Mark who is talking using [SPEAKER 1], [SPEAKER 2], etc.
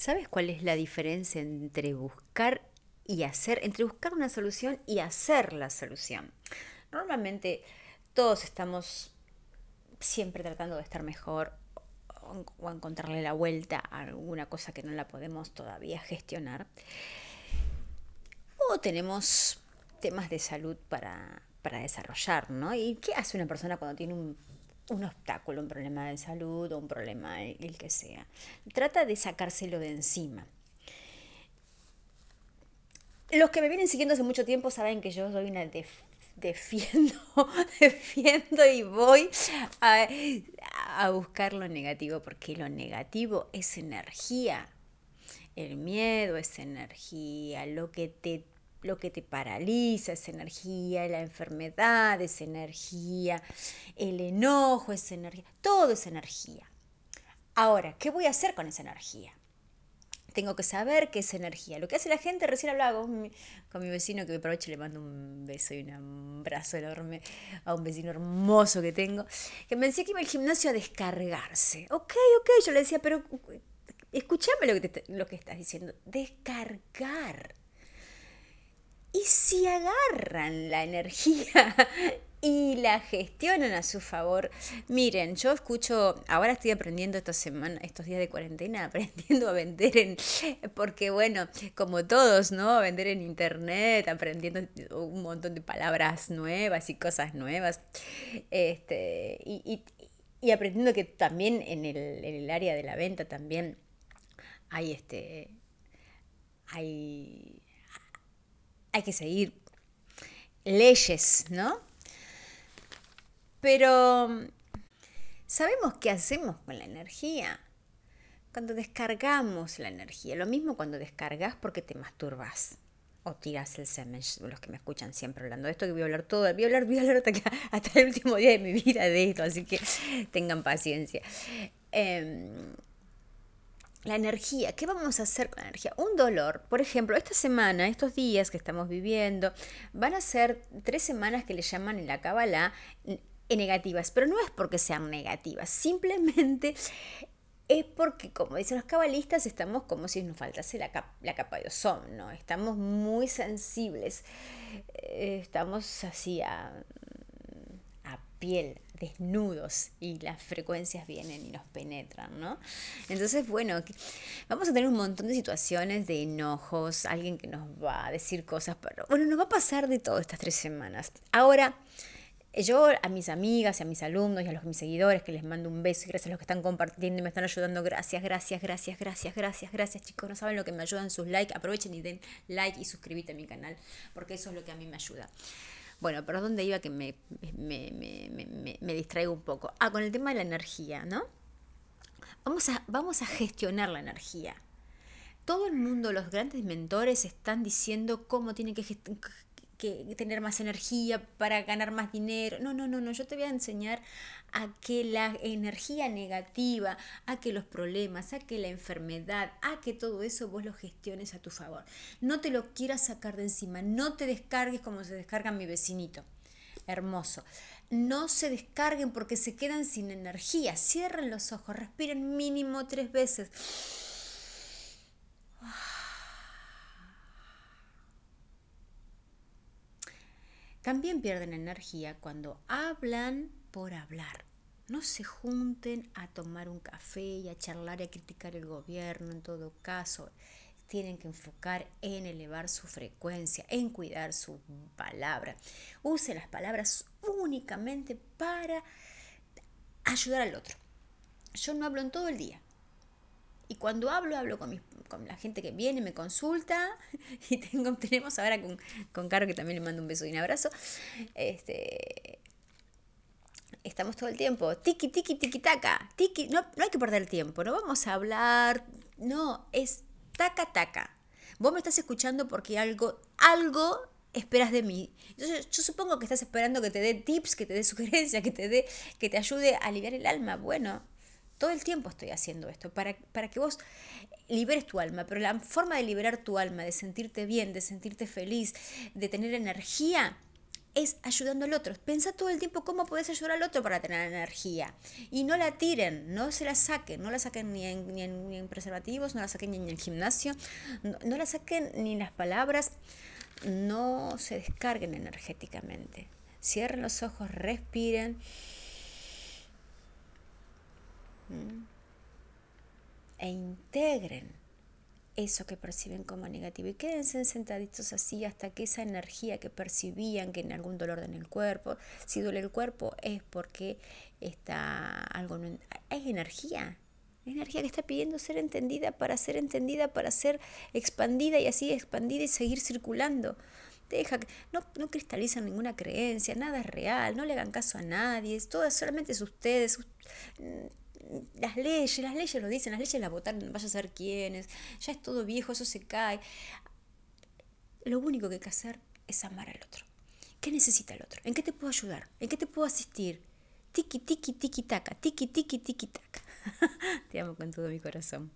[SPEAKER 1] ¿Sabes cuál es la diferencia entre buscar y hacer, entre buscar una solución y hacer la solución? Normalmente todos estamos siempre tratando de estar mejor o encontrarle la vuelta a alguna cosa que no la podemos todavía gestionar. O tenemos temas de salud para, desarrollar, ¿no? ¿Y qué hace una persona cuando tiene un, un obstáculo, un problema de salud o un problema el que sea? Trata de sacárselo de encima. Los que me vienen siguiendo hace mucho tiempo saben que yo soy una defiendo, defiendo y voy a, a buscar lo negativo, porque lo negativo es energía. El miedo es energía, lo que te lo que te paraliza es energía, la enfermedad es energía, el enojo es energía, todo es energía. Ahora, ¿qué voy a hacer con esa energía? Tengo que saber qué es energía. Lo que hace la gente, recién hablaba con mi, vecino, que me aprovecho y le mando un beso y un abrazo enorme a un vecino hermoso que tengo, que me decía que iba al gimnasio a descargarse. Ok, ok, yo le decía, pero escúchame lo que, lo que estás diciendo, descargar. Y si agarran la energía y la gestionan a su favor, miren, yo escucho, ahora estoy aprendiendo esta semana, estos días de cuarentena, aprendiendo a vender en, porque bueno, como todos, ¿no? A vender en internet, aprendiendo un montón de palabras nuevas y cosas nuevas. Este, y, y, aprendiendo que también en el, en el área de la venta también hay este hay hay que seguir leyes, ¿no? Pero, ¿sabemos qué hacemos con la energía? Cuando descargamos la energía, lo mismo cuando descargas porque te masturbas o tiras el semen, los que me escuchan siempre hablando de esto, que voy a hablar todo, voy a hablar, voy a hablar hasta, el último día de mi vida de esto, así que tengan paciencia. Em, la energía, ¿qué vamos a hacer con la energía? Un dolor, por ejemplo, esta semana, estos días que estamos viviendo, van a ser tres semanas que le llaman en la Kabbalah negativas, pero no es porque sean negativas, simplemente es porque, como dicen los cabalistas, estamos como si nos faltase la, capa de ozono, ¿no? Estamos muy sensibles, eh, estamos así a, a piel desnudos y las frecuencias vienen y nos penetran, ¿no? Entonces, bueno, vamos a tener un montón de situaciones de enojos, alguien que nos va a decir cosas, pero bueno, nos va a pasar de todo estas tres semanas. Ahora, yo a mis amigas y a mis alumnos y a los mis seguidores que les mando un beso y gracias a los que están compartiendo y me están ayudando, gracias, gracias, gracias, gracias, gracias, gracias chicos, no saben lo que me ayudan sus likes, aprovechen y den like y suscríbete a mi canal porque eso es lo que a mí me ayuda. Bueno, pero ¿dónde iba que me, me, distraigo un poco? Ah, con el tema de la energía, ¿no? Vamos a, vamos a gestionar la energía. Todo el mundo, los grandes mentores están diciendo cómo tiene que que tener más energía para ganar más dinero. No, no, no, no. Yo te voy a enseñar a que la energía negativa, a que los problemas, a que la enfermedad, a que todo eso vos lo gestiones a tu favor. No te lo quieras sacar de encima. No te descargues como se descarga mi vecinito. Hermoso. No se descarguen porque se quedan sin energía. Cierren los ojos, respiren mínimo tres veces. También pierden energía cuando hablan por hablar. No se junten a tomar un café y a charlar y a criticar el gobierno en todo caso. Tienen que enfocar en elevar su frecuencia, en cuidar su palabra. Use las palabras únicamente para ayudar al otro. Yo no hablo en todo el día. Y cuando hablo, hablo con, con la gente que viene, me consulta. Y tengo, tenemos ahora con, con Caro, que también le mando un beso y un abrazo. Este, estamos todo el tiempo, tiki, tiki, tiki, taca, tiki, no, no hay que perder tiempo, no vamos a hablar, no, es taca, taca. Vos me estás escuchando porque algo, algo esperas de mí. Entonces, yo supongo que estás esperando que te dé tips, que te dé sugerencias, que te dé, que te ayude a aliviar el alma. Bueno, todo el tiempo estoy haciendo esto para, para que vos liberes tu alma, pero la forma de liberar tu alma, de sentirte bien, de sentirte feliz, de tener energía, es ayudando al otro. Pensa todo el tiempo cómo puedes ayudar al otro para tener energía. Y no la tiren, no se la saquen, no la saquen ni en, ni en, preservativos, no la saquen ni en el gimnasio, no, no la saquen ni en las palabras, no se descarguen energéticamente. Cierren los ojos, respiren. E integren eso que perciben como negativo y quédense sentaditos así hasta que esa energía que percibían que en algún dolor en el cuerpo, si duele el cuerpo es porque está algo no, es energía, energía que está pidiendo ser entendida para ser entendida, para ser expandida y así expandida y seguir circulando. Deja, no, no cristalizan ninguna creencia, nada es real, no le hagan caso a nadie, todo solamente es ustedes, las leyes, las leyes lo dicen, las leyes las votaron, vaya a ser quiénes, ya es todo viejo, eso se cae. Lo único que hay que hacer es amar al otro. ¿Qué necesita el otro? ¿En qué te puedo ayudar? ¿En qué te puedo asistir? Tiki, tiki, tiki, taca, tiki, tiki, tiki, taca. te amo con todo mi corazón.